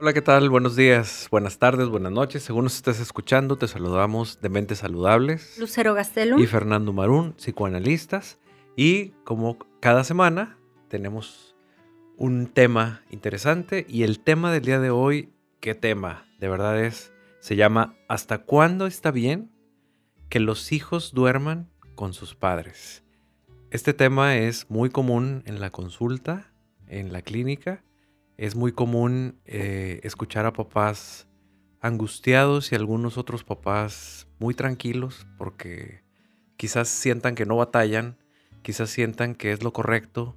Hola, ¿qué tal? Buenos días, buenas tardes, buenas noches. Según nos estés escuchando, te saludamos de Mentes Saludables. Lucero Gastelum. Y Fernando Marún, psicoanalistas. Y como cada semana, tenemos un tema interesante. Y el tema del día de hoy, ¿qué tema? De verdad es, se llama ¿Hasta cuándo está bien que los hijos duerman con sus padres? Este tema es muy común en la consulta, en la clínica es muy común eh, escuchar a papás angustiados y algunos otros papás muy tranquilos porque quizás sientan que no batallan, quizás sientan que es lo correcto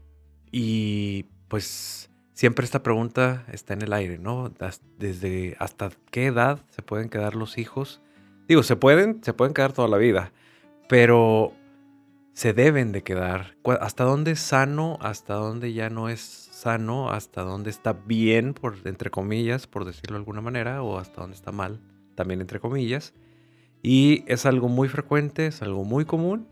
y pues siempre esta pregunta está en el aire, ¿no? Desde hasta qué edad se pueden quedar los hijos. Digo, se pueden, se pueden quedar toda la vida, pero se deben de quedar. ¿Hasta dónde es sano? ¿Hasta dónde ya no es sano, hasta dónde está bien, por, entre comillas, por decirlo de alguna manera, o hasta dónde está mal, también entre comillas. Y es algo muy frecuente, es algo muy común.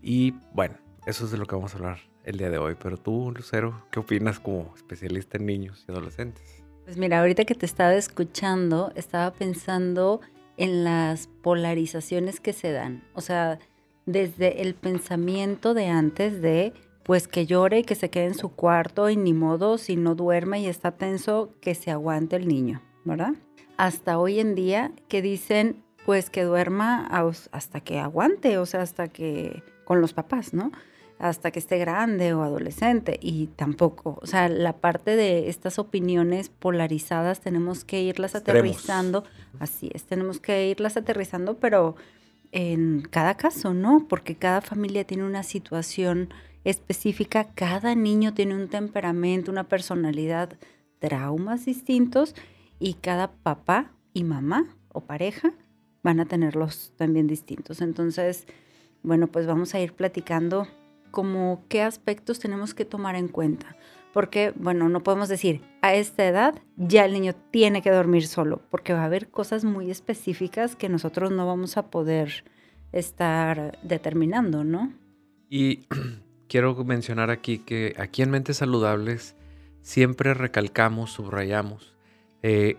Y bueno, eso es de lo que vamos a hablar el día de hoy. Pero tú, Lucero, ¿qué opinas como especialista en niños y adolescentes? Pues mira, ahorita que te estaba escuchando, estaba pensando en las polarizaciones que se dan. O sea, desde el pensamiento de antes de pues que llore y que se quede en su cuarto y ni modo, si no duerme y está tenso, que se aguante el niño, ¿verdad? Hasta hoy en día que dicen, pues que duerma hasta que aguante, o sea, hasta que con los papás, ¿no? Hasta que esté grande o adolescente y tampoco, o sea, la parte de estas opiniones polarizadas tenemos que irlas aterrizando, así es, tenemos que irlas aterrizando, pero en cada caso, ¿no? Porque cada familia tiene una situación específica, cada niño tiene un temperamento, una personalidad, traumas distintos y cada papá y mamá o pareja van a tenerlos también distintos. Entonces, bueno, pues vamos a ir platicando como qué aspectos tenemos que tomar en cuenta. Porque, bueno, no podemos decir, a esta edad ya el niño tiene que dormir solo, porque va a haber cosas muy específicas que nosotros no vamos a poder estar determinando, ¿no? Y quiero mencionar aquí que aquí en Mentes Saludables siempre recalcamos, subrayamos eh,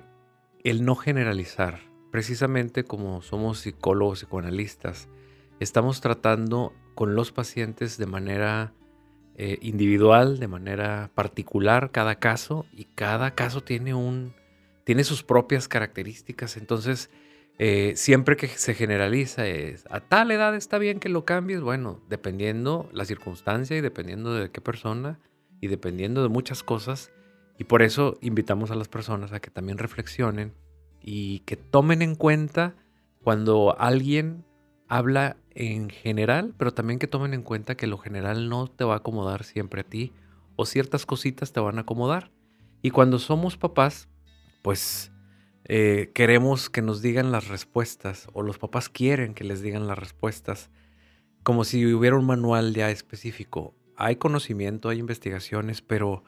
el no generalizar. Precisamente como somos psicólogos, psicoanalistas, estamos tratando con los pacientes de manera eh, individual, de manera particular cada caso y cada caso tiene un tiene sus propias características. Entonces, eh, siempre que se generaliza es, a tal edad está bien que lo cambies, bueno, dependiendo la circunstancia y dependiendo de qué persona y dependiendo de muchas cosas. Y por eso invitamos a las personas a que también reflexionen y que tomen en cuenta cuando alguien habla en general, pero también que tomen en cuenta que lo general no te va a acomodar siempre a ti o ciertas cositas te van a acomodar. Y cuando somos papás, pues eh, queremos que nos digan las respuestas o los papás quieren que les digan las respuestas como si hubiera un manual ya específico. Hay conocimiento, hay investigaciones, pero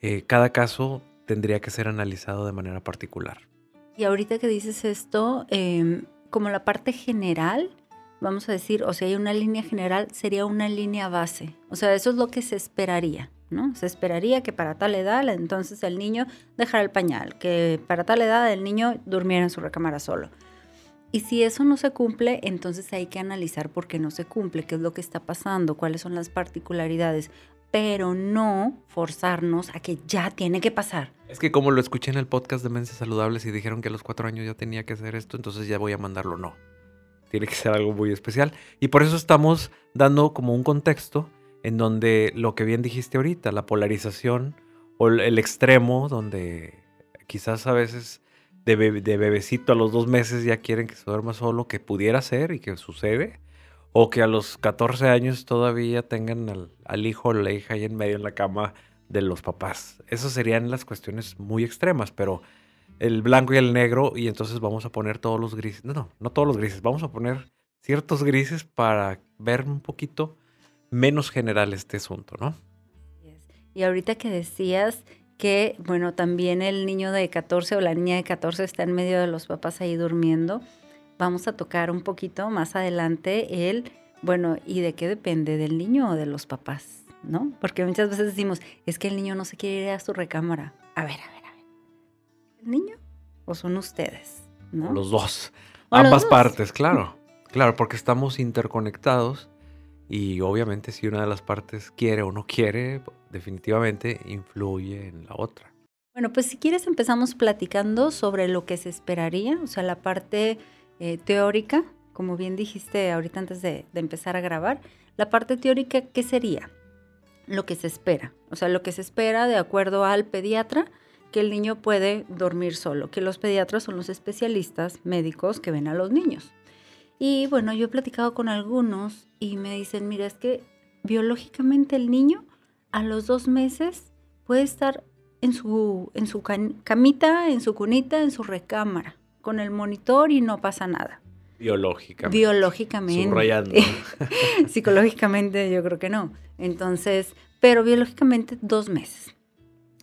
eh, cada caso tendría que ser analizado de manera particular. Y ahorita que dices esto, em, como la parte general, vamos a decir, o sea, hay una línea general, sería una línea base. O sea, eso es lo que se esperaría. Se esperaría que para tal edad entonces el niño dejara el pañal, que para tal edad el niño durmiera en su recámara solo. Y si eso no se cumple, entonces hay que analizar por qué no se cumple, qué es lo que está pasando, cuáles son las particularidades, pero no forzarnos a que ya tiene que pasar. Es que como lo escuché en el podcast de Menses Saludables y dijeron que a los cuatro años ya tenía que hacer esto, entonces ya voy a mandarlo. No, tiene que ser algo muy especial. Y por eso estamos dando como un contexto en donde lo que bien dijiste ahorita, la polarización o el extremo, donde quizás a veces de, bebecito a los dos meses ya quieren que se duerma solo, que pudiera ser y que sucede, o que a los 14 años todavía tengan al, hijo o la hija ahí en medio en la cama de los papás. Esas serían las cuestiones muy extremas, pero el blanco y el negro, y entonces vamos a poner todos los grises, no, no, no todos los grises, vamos a poner ciertos grises para ver un poquito menos general este asunto, ¿no? Y ahorita que decías que, bueno, también el niño de 14 o la niña de 14 está en medio de los papás ahí durmiendo, vamos a tocar un poquito más adelante el, bueno, ¿y de qué depende? ¿Del niño o de los papás? ¿No? Porque muchas veces decimos, es que el niño no se quiere ir a su recámara. A ver, a ver, a ver. el niño o son ustedes? ¿no? Los dos. Ambas partes, claro. Claro, porque estamos interconectados y obviamente si una de las partes quiere o no quiere, definitivamente influye en la otra. Bueno, pues si quieres empezamos platicando sobre lo que se esperaría, o sea, la parte eh, teórica, como bien dijiste ahorita antes de, de empezar a grabar, la parte teórica, ¿qué sería? Lo que se espera, o sea, lo que se espera de acuerdo al pediatra, que el niño puede dormir solo, que los pediatras son los especialistas médicos que ven a los niños. Y bueno, yo he platicado con algunos y me dicen, mira, es que biológicamente el niño a los dos meses puede estar en su, en su camita, en su cunita, en su recámara, con el monitor y no pasa nada. Biológicamente. Biológicamente. Subrayando. Psicológicamente yo creo que no. Entonces, pero biológicamente dos meses.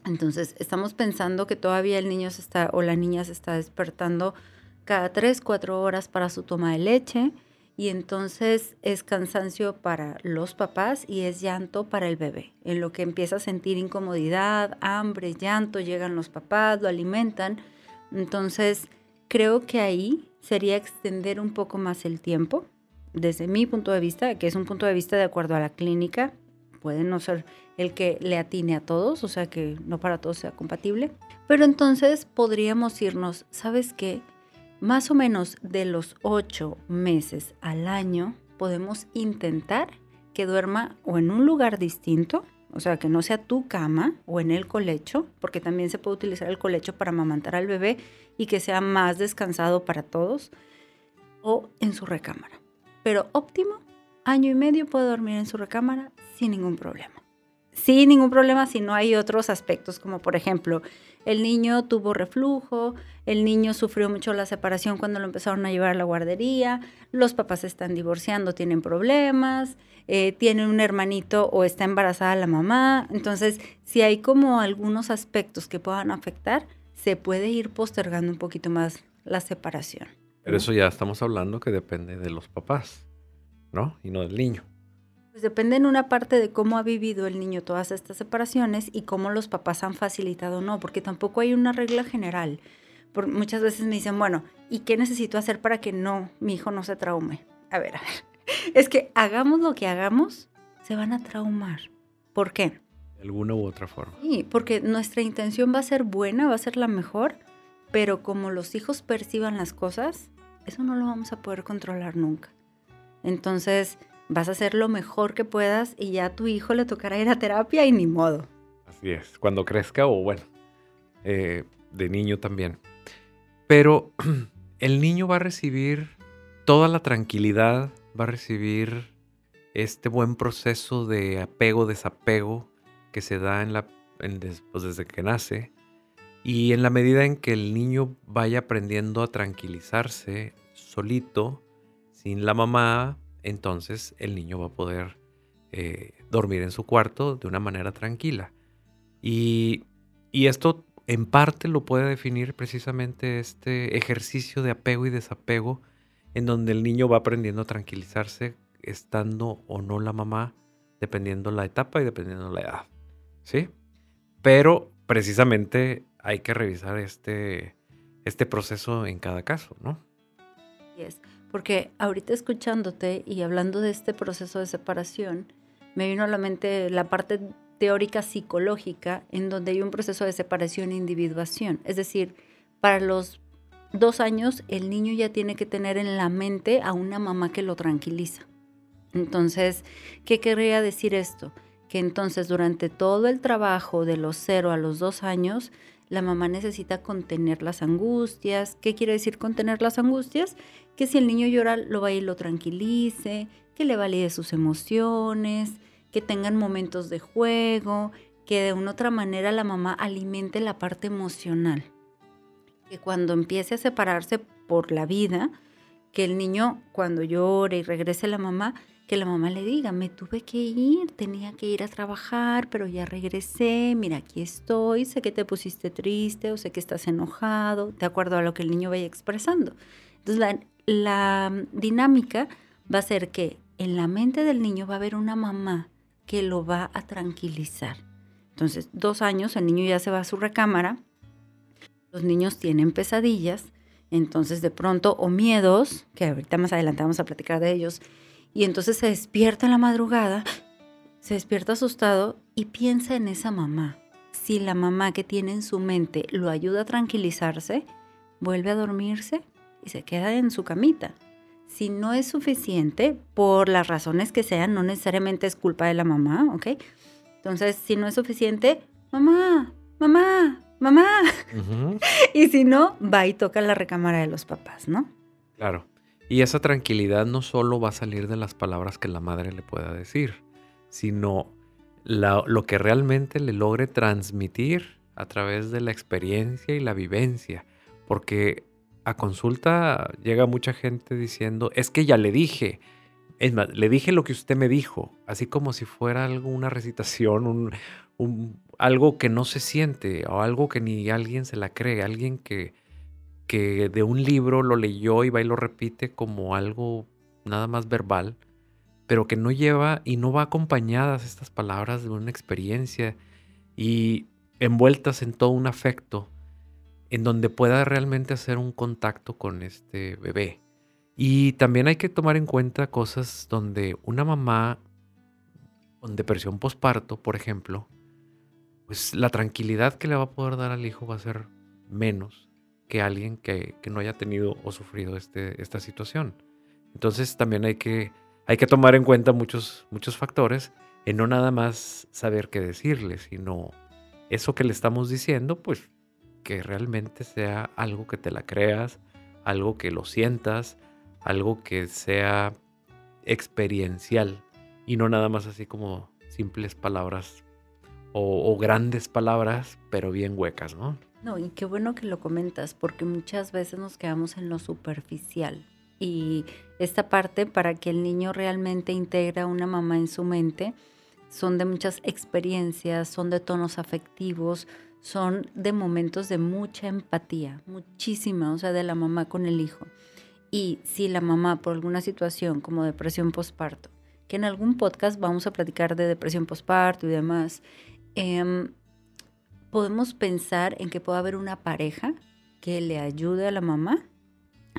Entonces, estamos pensando que todavía el niño se está o la niña se está despertando cada tres, cuatro horas para su toma de leche y entonces es cansancio para los papás y es llanto para el bebé, en lo que empieza a sentir incomodidad, hambre, llanto, llegan los papás, lo alimentan. Entonces, creo que ahí sería extender un poco más el tiempo, desde mi punto de vista, que es un punto de vista de acuerdo a la clínica, puede no ser el que le atine a todos, o sea que no para todos sea compatible, pero entonces podríamos irnos, ¿sabes qué? Más o menos de los ocho meses al año podemos intentar que duerma o en un lugar distinto, o sea, que no sea tu cama o en el colecho, porque también se puede utilizar el colecho para amamantar al bebé y que sea más descansado para todos, o en su recámara. Pero óptimo, año y medio puede dormir en su recámara sin ningún problema sin ningún problema si no hay otros aspectos, como por ejemplo, el niño tuvo reflujo, el niño sufrió mucho la separación cuando lo empezaron a llevar a la guardería, los papás se están divorciando, tienen problemas, eh, tiene un hermanito o está embarazada la mamá. Entonces, si hay como algunos aspectos que puedan afectar, se puede ir postergando un poquito más la separación. Pero eso ya estamos hablando que depende de los papás, ¿no? Y no del niño. Pues depende en una parte de cómo ha vivido el niño todas estas separaciones y cómo los papás han facilitado o no, porque tampoco hay una regla general. Por, muchas veces me dicen, bueno, ¿y qué necesito hacer para que no, mi hijo no se traume? A ver, a ver. Es que hagamos lo que hagamos, se van a traumar. ¿Por qué? De alguna u otra forma. Sí, porque nuestra intención va a ser buena, va a ser la mejor, pero como los hijos perciban las cosas, eso no lo vamos a poder controlar nunca. Entonces, vas a hacer lo mejor que puedas y ya a tu hijo le tocará ir a terapia y ni modo. Así es, cuando crezca o bueno, eh, de niño también. Pero el niño va a recibir toda la tranquilidad, va a recibir este buen proceso de apego-desapego que se da en la, pues, desde que nace. Y en la medida en que el niño vaya aprendiendo a tranquilizarse solito, sin la mamá, entonces el niño va a poder eh, dormir en su cuarto de una manera tranquila. Y, esto en parte lo puede definir precisamente este ejercicio de apego y desapego en donde el niño va aprendiendo a tranquilizarse estando o no la mamá, dependiendo la etapa y dependiendo la edad. ¿Sí? Pero precisamente hay que revisar este, este proceso en cada caso, ¿no? Porque ahorita escuchándote y hablando de este proceso de separación, me vino a la mente la parte teórica psicológica en donde hay un proceso de separación e individuación. Es decir, para los dos años el niño ya tiene que tener en la mente a una mamá que lo tranquiliza. Entonces, ¿qué querría decir esto? Que entonces durante todo el trabajo de los cero a los dos años, la mamá necesita contener las angustias. ¿Qué quiere decir contener las angustias? Que si el niño llora, lo va y lo tranquilice, que le valide sus emociones, que tengan momentos de juego, que de una otra manera la mamá alimente la parte emocional. Que cuando empiece a separarse por la vida, que el niño cuando llore y regrese la mamá, que la mamá le diga, me tuve que ir, tenía que ir a trabajar, pero ya regresé, mira, aquí estoy, sé que te pusiste triste o sé que estás enojado, de acuerdo a lo que el niño vaya expresando. Entonces la, la dinámica va a ser que en la mente del niño va a haber una mamá que lo va a tranquilizar. Entonces, dos años, el niño ya se va a su recámara Los niños tienen pesadillas, entonces de pronto, o miedos, que ahorita más adelante vamos a platicar de ellos, y entonces se despierta en la madrugada, se despierta asustado y piensa en esa mamá. Si la mamá que tiene en su mente lo ayuda a tranquilizarse, vuelve a dormirse y se queda en su camita. Si no es suficiente, por las razones que sean, no necesariamente es culpa de la mamá, ¿ok? Entonces, si no es suficiente, mamá, mamá, mamá. y si no, va y toca la recámara de los papás, ¿no? Claro. Y esa tranquilidad no solo va a salir de las palabras que la madre le pueda decir, sino lo que realmente le logre transmitir a través de la experiencia y la vivencia. Porque a consulta llega mucha gente diciendo, es que ya le dije, es más, le dije lo que usted me dijo, así como si fuera algo, una recitación, un, algo que no se siente o algo que ni alguien se la cree, alguien que, que de un libro lo leyó y va y lo repite como algo nada más verbal, pero que no lleva y no va acompañadas estas palabras de una experiencia y envueltas en todo un afecto en donde pueda realmente hacer un contacto con este bebé. Y también hay que tomar en cuenta cosas donde una mamá con depresión postparto, por ejemplo, pues la tranquilidad que le va a poder dar al hijo va a ser menos que alguien que, no haya tenido o sufrido este, esta situación. Entonces también hay que, hay que tomar en cuenta muchos, muchos factores en no nada más saber qué decirle, sino eso que le estamos diciendo, pues que realmente sea algo que te la creas, algo que lo sientas, algo que sea experiencial y no nada más así como simples palabras o, grandes palabras, pero bien huecas, ¿no? No, y qué bueno que lo comentas, porque muchas veces nos quedamos en lo superficial. Y esta parte, para que el niño realmente integre a una mamá en su mente, son de muchas experiencias, son de tonos afectivos, son de momentos de mucha empatía, muchísima, o sea, de la mamá con el hijo. Y si la mamá por alguna situación como depresión postparto, que en algún podcast vamos a platicar de depresión postparto y demás, em, podemos pensar en que puede haber una pareja que le ayude a la mamá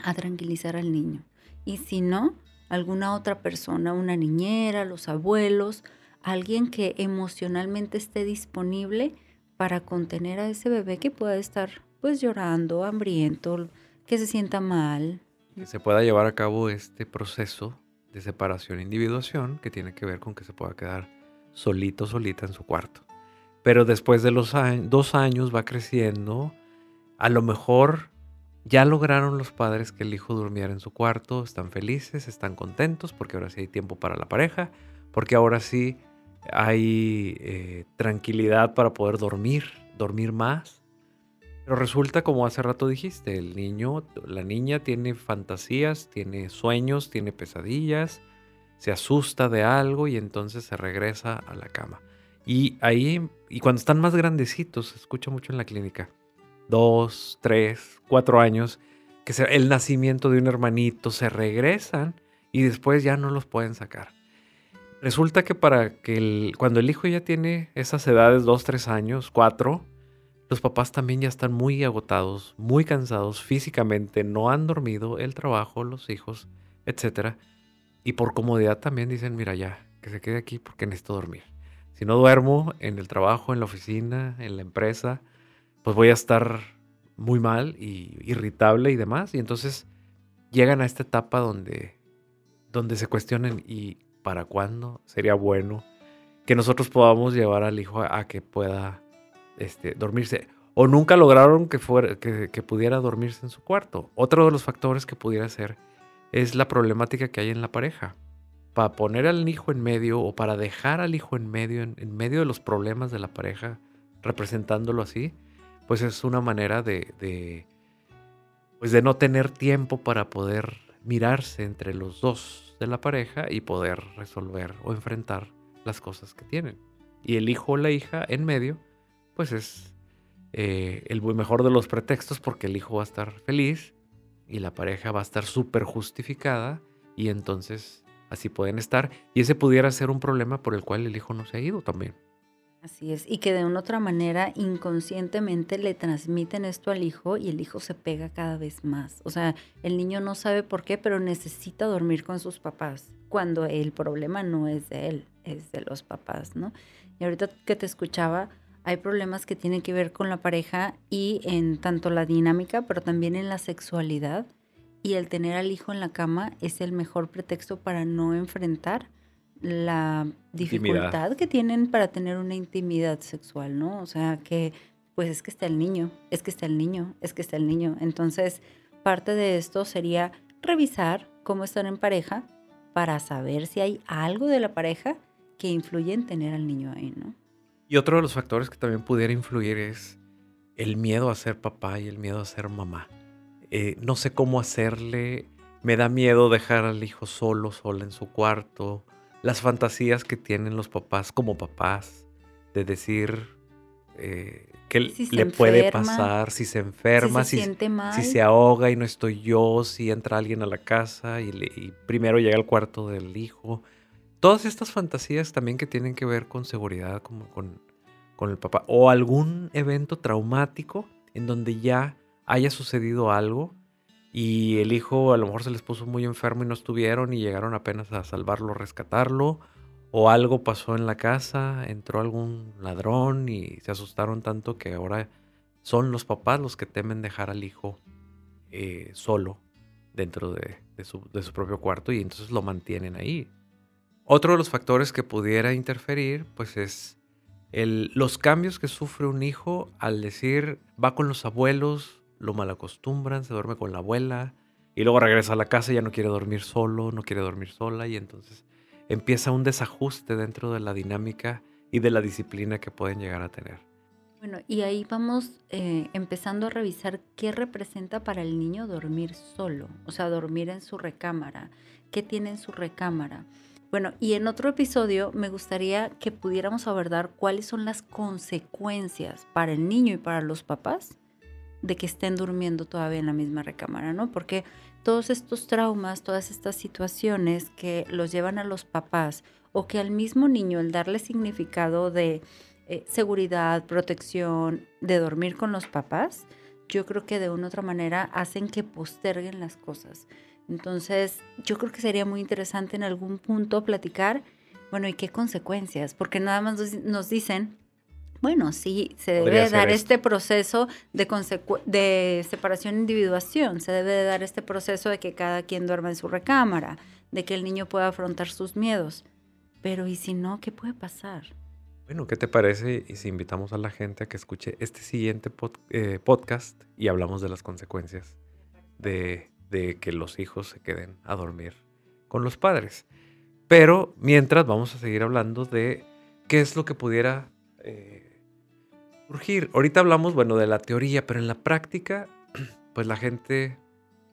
a tranquilizar al niño. Y si no, alguna otra persona, una niñera, los abuelos, alguien que emocionalmente esté disponible para contener a ese bebé que pueda estar pues llorando, hambriento, que se sienta mal. Que se pueda llevar a cabo este proceso de separación e individuación que tiene que ver con que se pueda quedar solito, solita en su cuarto. Pero después de los dos años va creciendo, a lo mejor ya lograron los padres que el hijo durmiera en su cuarto, están felices, están contentos porque ahora sí hay tiempo para la pareja, porque ahora sí hay eh, tranquilidad para poder dormir, dormir más. Pero resulta, como hace rato dijiste, el niño, la niña tiene fantasías, tiene sueños, tiene pesadillas, se asusta de algo y entonces se regresa a la cama. Y ahí, y cuando están más grandecitos, se escucha mucho en la clínica, dos, tres, cuatro años, que el nacimiento de un hermanito, se regresan y después ya no los pueden sacar. Resulta que para que el, cuando el hijo ya tiene esas edades, dos, tres años, cuatro, los papás también ya están muy agotados, muy cansados físicamente, no han dormido, el trabajo, los hijos, etc. Y por comodidad también dicen, mira ya, que se quede aquí porque necesito dormir. Si no duermo en el trabajo, en la oficina, en la empresa, pues voy a estar muy mal y irritable y demás. Y entonces llegan a esta etapa donde, donde se cuestionan y para cuándo sería bueno que nosotros podamos llevar al hijo a, que pueda este, dormirse. O nunca lograron que, fuera, que, pudiera dormirse en su cuarto. Otro de los factores que pudiera ser es la problemática que hay en la pareja. Para poner al hijo en medio o para dejar al hijo en medio, en, medio de los problemas de la pareja, representándolo así, pues es una manera de, pues de no tener tiempo para poder mirarse entre los dos de la pareja y poder resolver o enfrentar las cosas que tienen. Y el hijo o la hija en medio, pues es eh, el mejor de los pretextos porque el hijo va a estar feliz y la pareja va a estar súper justificada y entonces así pueden estar. Y ese pudiera ser un problema por el cual el hijo no se ha ido también. Así es, y que de una otra manera inconscientemente le transmiten esto al hijo y el hijo se pega cada vez más. O sea, el niño no sabe por qué, pero necesita dormir con sus papás, cuando el problema no es de él, es de los papás, ¿no? Y ahorita que te escuchaba, hay problemas que tienen que ver con la pareja y en tanto la dinámica, pero también en la sexualidad. Y el tener al hijo en la cama es el mejor pretexto para no enfrentar la dificultad que tienen para tener una intimidad sexual, ¿no? O sea, que pues es que está el niño, es que está el niño, es que está el niño. Entonces, parte de esto sería revisar cómo están en pareja para saber si hay algo de la pareja que influye en tener al niño ahí, ¿no? Y otro de los factores que también pudiera influir es el miedo a ser papá y el miedo a ser mamá. Eh, no sé cómo hacerle, me da miedo dejar al hijo solo, sola en su cuarto, las fantasías que tienen los papás como papás, de decir eh, qué le puede pasar, si se enferma, si, si, se ahoga y no estoy yo, si entra alguien a la casa y, primero llega al cuarto del hijo. Todas estas fantasías también que tienen que ver con seguridad, como con, con el papá, o algún evento traumático en donde ya haya sucedido algo y el hijo a lo mejor se les puso muy enfermo y no estuvieron y llegaron apenas a salvarlo, rescatarlo, o algo pasó en la casa, entró algún ladrón y se asustaron tanto que ahora son los papás los que temen dejar al hijo eh, solo dentro de, su, propio cuarto y entonces lo mantienen ahí. Otro de los factores que pudiera interferir pues es el, los cambios que sufre un hijo al decir va con los abuelos lo malacostumbran, se duerme con la abuela y luego regresa a la casa y ya no quiere dormir solo, no quiere dormir sola y entonces empieza un desajuste dentro de la dinámica y de la disciplina que pueden llegar a tener. Bueno, y ahí vamos eh, empezando a revisar qué representa para el niño dormir solo, o sea, dormir en su recámara, qué tiene en su recámara. Bueno, y en otro episodio me gustaría que pudiéramos abordar cuáles son las consecuencias para el niño y para los papás de que estén durmiendo todavía en la misma recámara, ¿no? Porque todos estos traumas, todas estas situaciones que los llevan a los papás o que al mismo niño el darle significado de eh, seguridad, protección, de dormir con los papás, yo creo que de una u otra manera hacen que posterguen las cosas. Entonces, yo creo que sería muy interesante en algún punto platicar, bueno, ¿y qué consecuencias? Porque nada más nos dicen bueno, sí, se debe dar este proceso de, de separación-individuación, se debe dar este proceso de que cada quien duerma en su recámara, de que el niño pueda afrontar sus miedos. Pero ¿y si no, qué puede pasar? Bueno, ¿qué te parece y si invitamos a la gente a que escuche este siguiente eh, podcast y hablamos de las consecuencias de, que los hijos se queden a dormir con los padres? Pero mientras vamos a seguir hablando de qué es lo que pudiera eh, Ahorita hablamos, bueno, de la teoría, pero en la práctica, pues la gente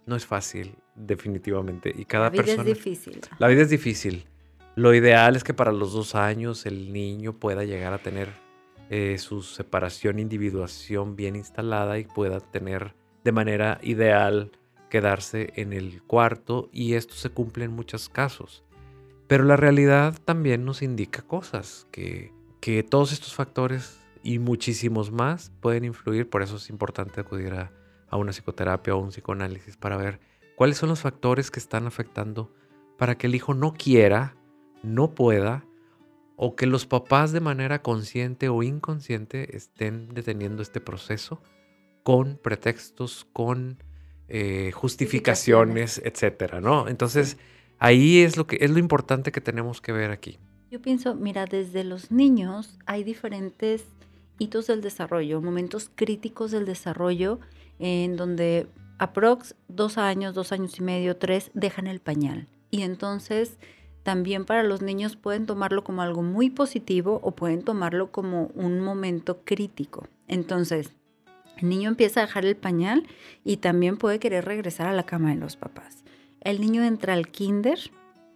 no es fácil, definitivamente. Y cada la vida persona. es difícil. La vida es difícil. Lo ideal es que para los dos años el niño pueda llegar a tener eh, su separación, individuación bien instalada y pueda tener de manera ideal quedarse en el cuarto y esto se cumple en muchos casos. Pero la realidad también nos indica cosas, que, que todos estos factores y muchísimos más pueden influir, por eso es importante acudir a, una psicoterapia o un psicoanálisis para ver cuáles son los factores que están afectando para que el hijo no quiera, no pueda, o que los papás de manera consciente o inconsciente estén deteniendo este proceso con pretextos, con eh, justificaciones, etcétera, ¿no? Entonces, ahí es lo que es lo importante que tenemos que ver aquí. Yo pienso, mira, desde los niños hay diferentes hitos del desarrollo, momentos críticos del desarrollo en donde aprox dos años, dos años y medio, tres, dejan el pañal. Y entonces también para los niños pueden tomarlo como algo muy positivo o pueden tomarlo como un momento crítico. Entonces, el niño empieza a dejar el pañal y también puede querer regresar a la cama de los papás. El niño entra al kinder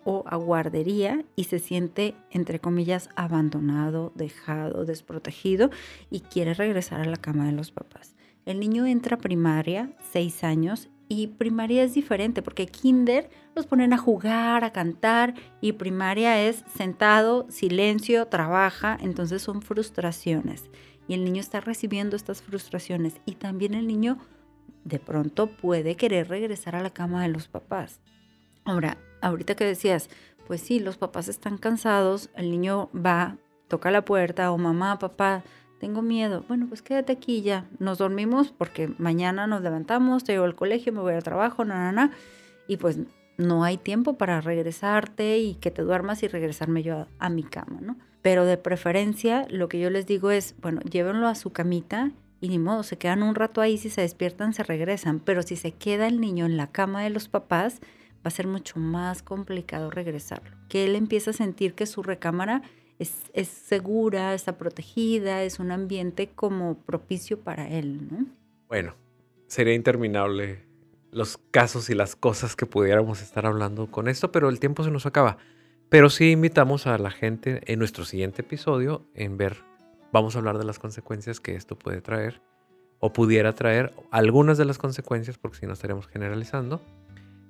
o a guardería y se siente, entre comillas, abandonado, dejado, desprotegido y quiere regresar a la cama de los papás. El niño entra a primaria, seis años, Y primaria es diferente porque kinder los ponen a jugar, a cantar y primaria es sentado, silencio, trabaja, entonces son frustraciones. Y el niño está recibiendo estas frustraciones y también el niño de pronto puede querer regresar a la cama de los papás. Ahora, ahorita que decías, pues sí, los papás están cansados, el niño va, toca la puerta o mamá, papá, tengo miedo. Bueno, pues quédate aquí ya. Nos dormimos porque mañana nos levantamos, te llevo al colegio, me voy al trabajo, na, na, na. Y pues no hay tiempo para regresarte y que te duermas y regresarme yo a, a mi cama, ¿no? Pero de preferencia, lo que yo les digo es, bueno, llévenlo a su camita y ni modo, se quedan un rato ahí, si se despiertan se regresan, pero si se queda el niño en la cama de los papás, va a ser mucho más complicado regresarlo. Que él empieza a sentir que su recámara es, segura, está protegida, es un ambiente como propicio para él, ¿no? Bueno, sería interminable los casos y las cosas que pudiéramos estar hablando con esto, pero el tiempo se nos acaba. Pero sí invitamos a la gente en nuestro siguiente episodio en ver, vamos a hablar de las consecuencias que esto puede traer o pudiera traer, algunas de las consecuencias, porque si no estaríamos generalizando.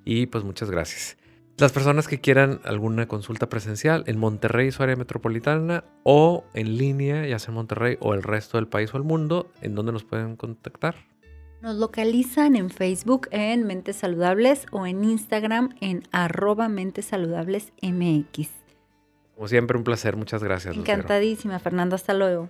Y pues muchas gracias. Las personas que quieran alguna consulta presencial en Monterrey, su área metropolitana, o en línea, ya sea en Monterrey o el resto del país o el mundo, ¿en dónde nos pueden contactar? Nos localizan en Facebook en Mentes Saludables o en Instagram en arroba Mentes Saludables MX. Como siempre, un placer. Muchas gracias. Encantadísima, Fernando. Hasta luego.